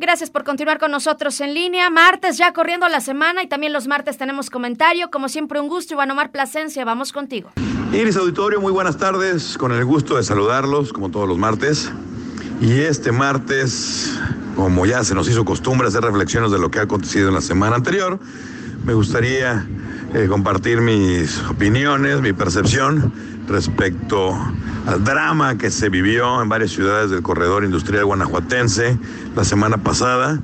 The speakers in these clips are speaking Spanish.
Gracias por continuar con nosotros en línea. Martes ya corriendo la semana y también los martes tenemos comentario. Como siempre, un gusto, Iván Omar Plasencia. Vamos contigo. Iris Auditorio, muy buenas tardes. Con el gusto de saludarlos, como todos los martes. Y este martes, como ya se nos hizo costumbre hacer reflexiones de lo que ha acontecido en la semana anterior, me gustaría eh, compartir mis opiniones, mi percepción respecto al drama que se vivió en varias ciudades del corredor industrial guanajuatense la semana pasada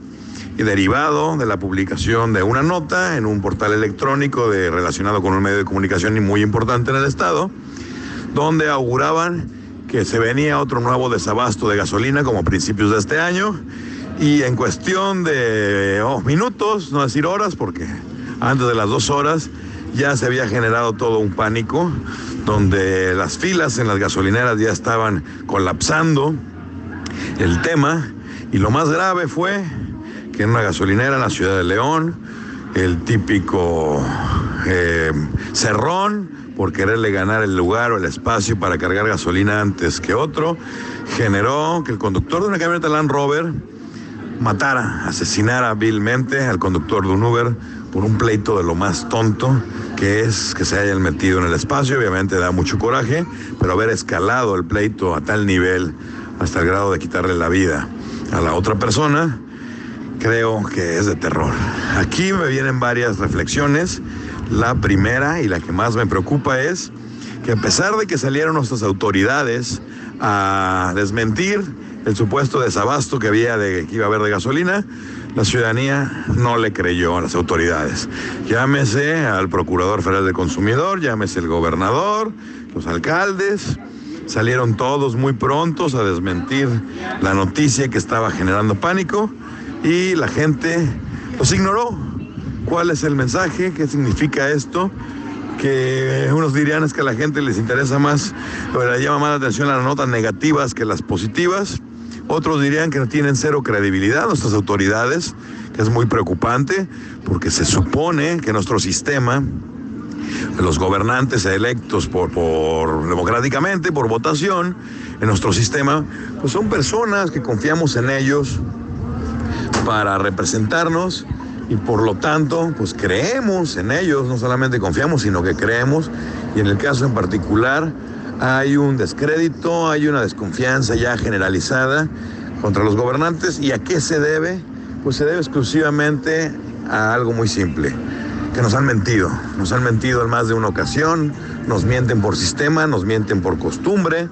y derivado de la publicación de una nota en un portal electrónico de, relacionado con un medio de comunicación muy importante en el estado, donde auguraban que se venía otro nuevo desabasto de gasolina como principios de este año. Y en cuestión de oh, minutos, no decir horas, porque antes de las dos horas ya se había generado todo un pánico, donde las filas en las gasolineras ya estaban colapsando el tema. Y lo más grave fue que en una gasolinera en la ciudad de León, el típico eh, cerrón, por quererle ganar el lugar o el espacio para cargar gasolina antes que otro, generó que el conductor de una camioneta Land Rover matara, asesinara vilmente al conductor de un Uber por un pleito de lo más tonto que es que se hayan metido en el espacio. Obviamente da mucho coraje, pero haber escalado el pleito a tal nivel hasta el grado de quitarle la vida a la otra persona, creo que es de terror. Aquí me vienen varias reflexiones. La primera y la que más me preocupa es que a pesar de que salieron nuestras autoridades a desmentir el supuesto desabasto que había de que iba a haber de gasolina, la ciudadanía no le creyó a las autoridades. Llámese al Procurador Federal del Consumidor, llámese el gobernador, los alcaldes, salieron todos muy prontos a desmentir la noticia que estaba generando pánico y la gente los ignoró. ¿Cuál es el mensaje? ¿Qué significa esto? que unos dirían es que a la gente les interesa más, pero le llama más la atención las notas negativas que las positivas. Otros dirían que no tienen cero credibilidad nuestras autoridades, que es muy preocupante, porque se supone que nuestro sistema, los gobernantes electos por, democráticamente, por votación, en nuestro sistema, pues son personas que confiamos en ellos para representarnos y por lo tanto, pues creemos en ellos, no solamente confiamos, sino que creemos, y en el caso en particular hay un descrédito, hay una desconfianza ya generalizada contra los gobernantes, ¿y a qué se debe? Pues se debe exclusivamente a algo muy simple, que nos han mentido, nos han mentido en más de una ocasión, nos mienten por sistema, nos mienten por costumbre,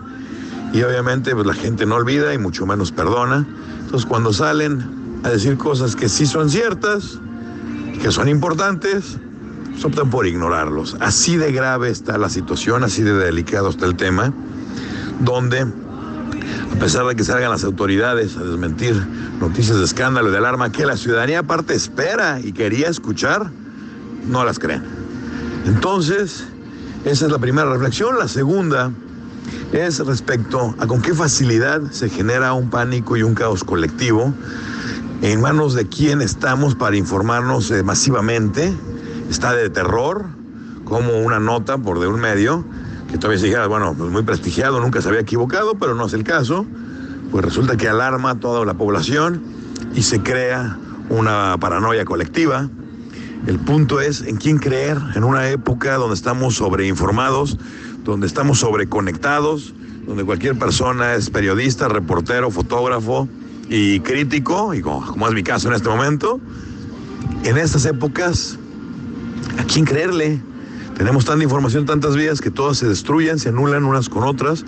y obviamente pues la gente no olvida y mucho menos perdona. Entonces cuando salen a decir cosas que sí son ciertas, que son importantes, pues optan por ignorarlos. Así de grave está la situación, así de delicado está el tema, donde a pesar de que salgan las autoridades a desmentir noticias de escándalo y de alarma que la ciudadanía aparte espera y quería escuchar, no las creen. Entonces, esa es la primera reflexión. La segunda es respecto a con qué facilidad se genera un pánico y un caos colectivo en manos de quién estamos para informarnos eh, masivamente. Está de terror, como una nota por de un medio, que todavía se dijera, bueno, pues muy prestigiado, nunca se había equivocado, pero no es el caso. Pues resulta que alarma a toda la población y se crea una paranoia colectiva. El punto es en quién creer en una época donde estamos sobreinformados, donde estamos sobreconectados, donde cualquier persona es periodista, reportero, fotógrafo, y crítico, y como, es mi caso en este momento, en estas épocas, ¿a quién creerle? Tenemos tanta información, tantas vías que todas se destruyen, se anulan unas con otras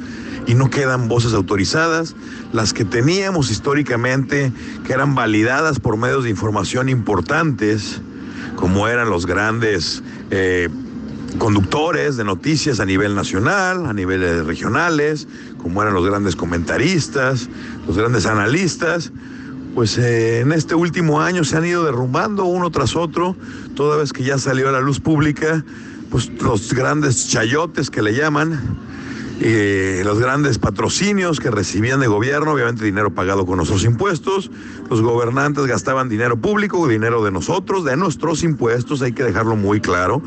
y no quedan voces autorizadas. Las que teníamos históricamente, que eran validadas por medios de información importantes, como eran los grandes eh, conductores de noticias a nivel nacional, a niveles regionales, como eran los grandes comentaristas, los grandes analistas, pues eh, en este último año se han ido derrumbando uno tras otro, toda vez que ya salió a la luz pública, pues los grandes chayotes que le llaman, eh, los grandes patrocinios que recibían de gobierno, obviamente dinero pagado con nuestros impuestos, los gobernantes gastaban dinero público, dinero de nosotros, de nuestros impuestos, hay que dejarlo muy claro,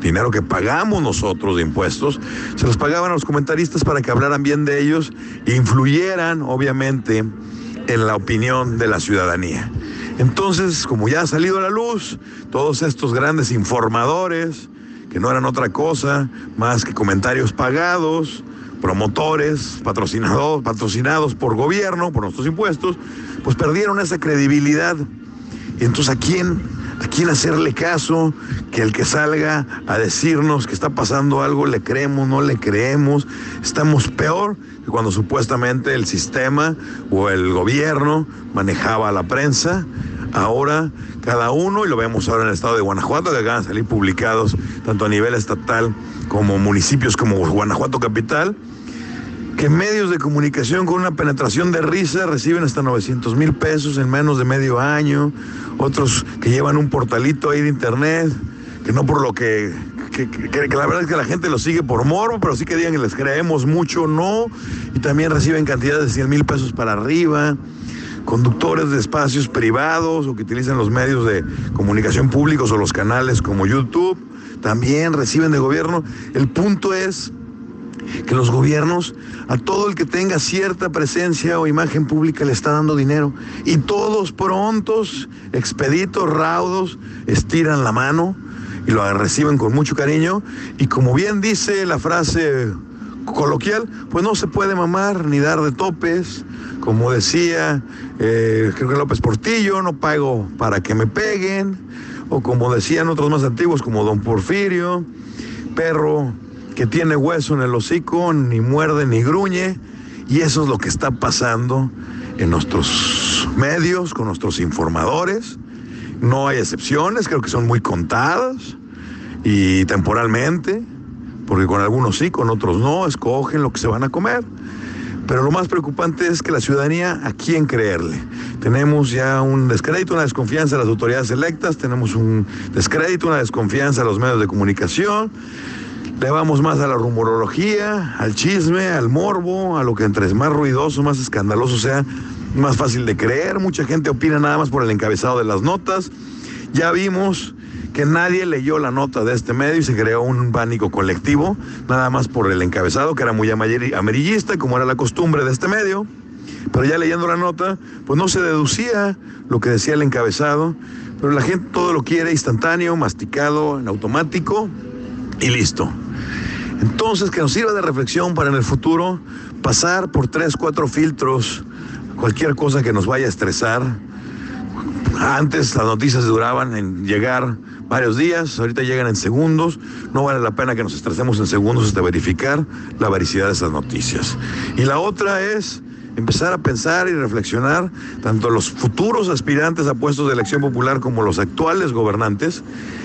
dinero que pagamos nosotros de impuestos, se los pagaban a los comentaristas para que hablaran bien de ellos influyeran, obviamente, en la opinión de la ciudadanía. Entonces, como ya ha salido a la luz, todos estos grandes informadores, que no eran otra cosa más que comentarios pagados, promotores, patrocinados, patrocinados por gobierno, por nuestros impuestos, pues perdieron esa credibilidad. Entonces, ¿a quién, ¿a quién hacerle caso? Que el que salga a decirnos que está pasando algo, le creemos, no le creemos. Estamos peor que cuando supuestamente el sistema o el gobierno manejaba la prensa. Ahora cada uno, y lo vemos ahora en el estado de Guanajuato, que acaban de salir publicados tanto a nivel estatal como municipios como Guanajuato Capital, que medios de comunicación con una penetración de risa reciben hasta 900 mil pesos en menos de medio año, otros que llevan un portalito ahí de internet, que no por lo que, que, la verdad es que la gente lo sigue por morbo, pero sí que digan que les creemos mucho, no, y también reciben cantidades de 100 mil pesos para arriba. Conductores de espacios privados o que utilizan los medios de comunicación públicos o los canales como YouTube, también reciben de gobierno. El punto es que los gobiernos a todo el que tenga cierta presencia o imagen pública le está dando dinero. Y todos prontos, expeditos, raudos, estiran la mano y lo reciben con mucho cariño. Y como bien dice la frase coloquial, pues no se puede mamar ni dar de topes, como decía eh, creo que López Portillo, no pago para que me peguen, o como decían otros más antiguos como Don Porfirio, perro que tiene hueso en el hocico, ni muerde ni gruñe, y eso es lo que está pasando en nuestros medios, con nuestros informadores. No hay excepciones, creo que son muy contadas y temporalmente, porque con algunos sí, con otros no, escogen lo que se van a comer. Pero lo más preocupante es que la ciudadanía, ¿a quién creerle? Tenemos ya un descrédito, una desconfianza a las autoridades electas, tenemos un descrédito, una desconfianza a los medios de comunicación, le vamos más a la rumorología, al chisme, al morbo, a lo que entre más ruidoso, más escandaloso sea, más fácil de creer. Mucha gente opina nada más por el encabezado de las notas. Ya vimos que nadie leyó la nota de este medio y se creó un pánico colectivo, nada más por el encabezado, que era muy amarillista, como era la costumbre de este medio. Pero ya leyendo la nota, pues no se deducía lo que decía el encabezado, pero la gente todo lo quiere instantáneo, masticado, en automático y listo. Entonces, que nos sirva de reflexión para en el futuro pasar por tres, cuatro filtros, cualquier cosa que nos vaya a estresar. Antes las noticias duraban en llegar varios días, ahorita llegan en segundos. No vale la pena que nos estresemos en segundos hasta verificar la vericidad de esas noticias. Y la otra es empezar a pensar y reflexionar, tanto los futuros aspirantes a puestos de elección popular como los actuales gobernantes,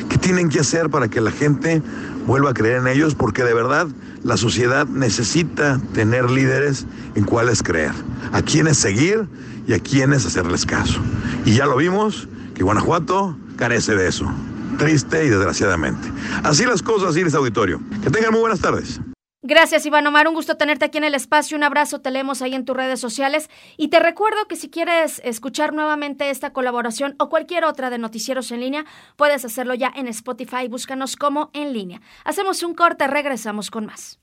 qué tienen que hacer para que la gente vuelva a creer en ellos, porque de verdad la sociedad necesita tener líderes en cuáles creer, a quiénes seguir y a quiénes hacerles caso. Y ya lo vimos, que Guanajuato carece de eso, triste y desgraciadamente. Así las cosas, Iris Auditorio. Que tengan muy buenas tardes. Gracias, Iván Omar. Un gusto tenerte aquí en el espacio. Un abrazo, te leemos ahí en tus redes sociales. Y te recuerdo que si quieres escuchar nuevamente esta colaboración o cualquier otra de Noticieros en línea, puedes hacerlo ya en Spotify. Búscanos como en línea. Hacemos un corte, regresamos con más.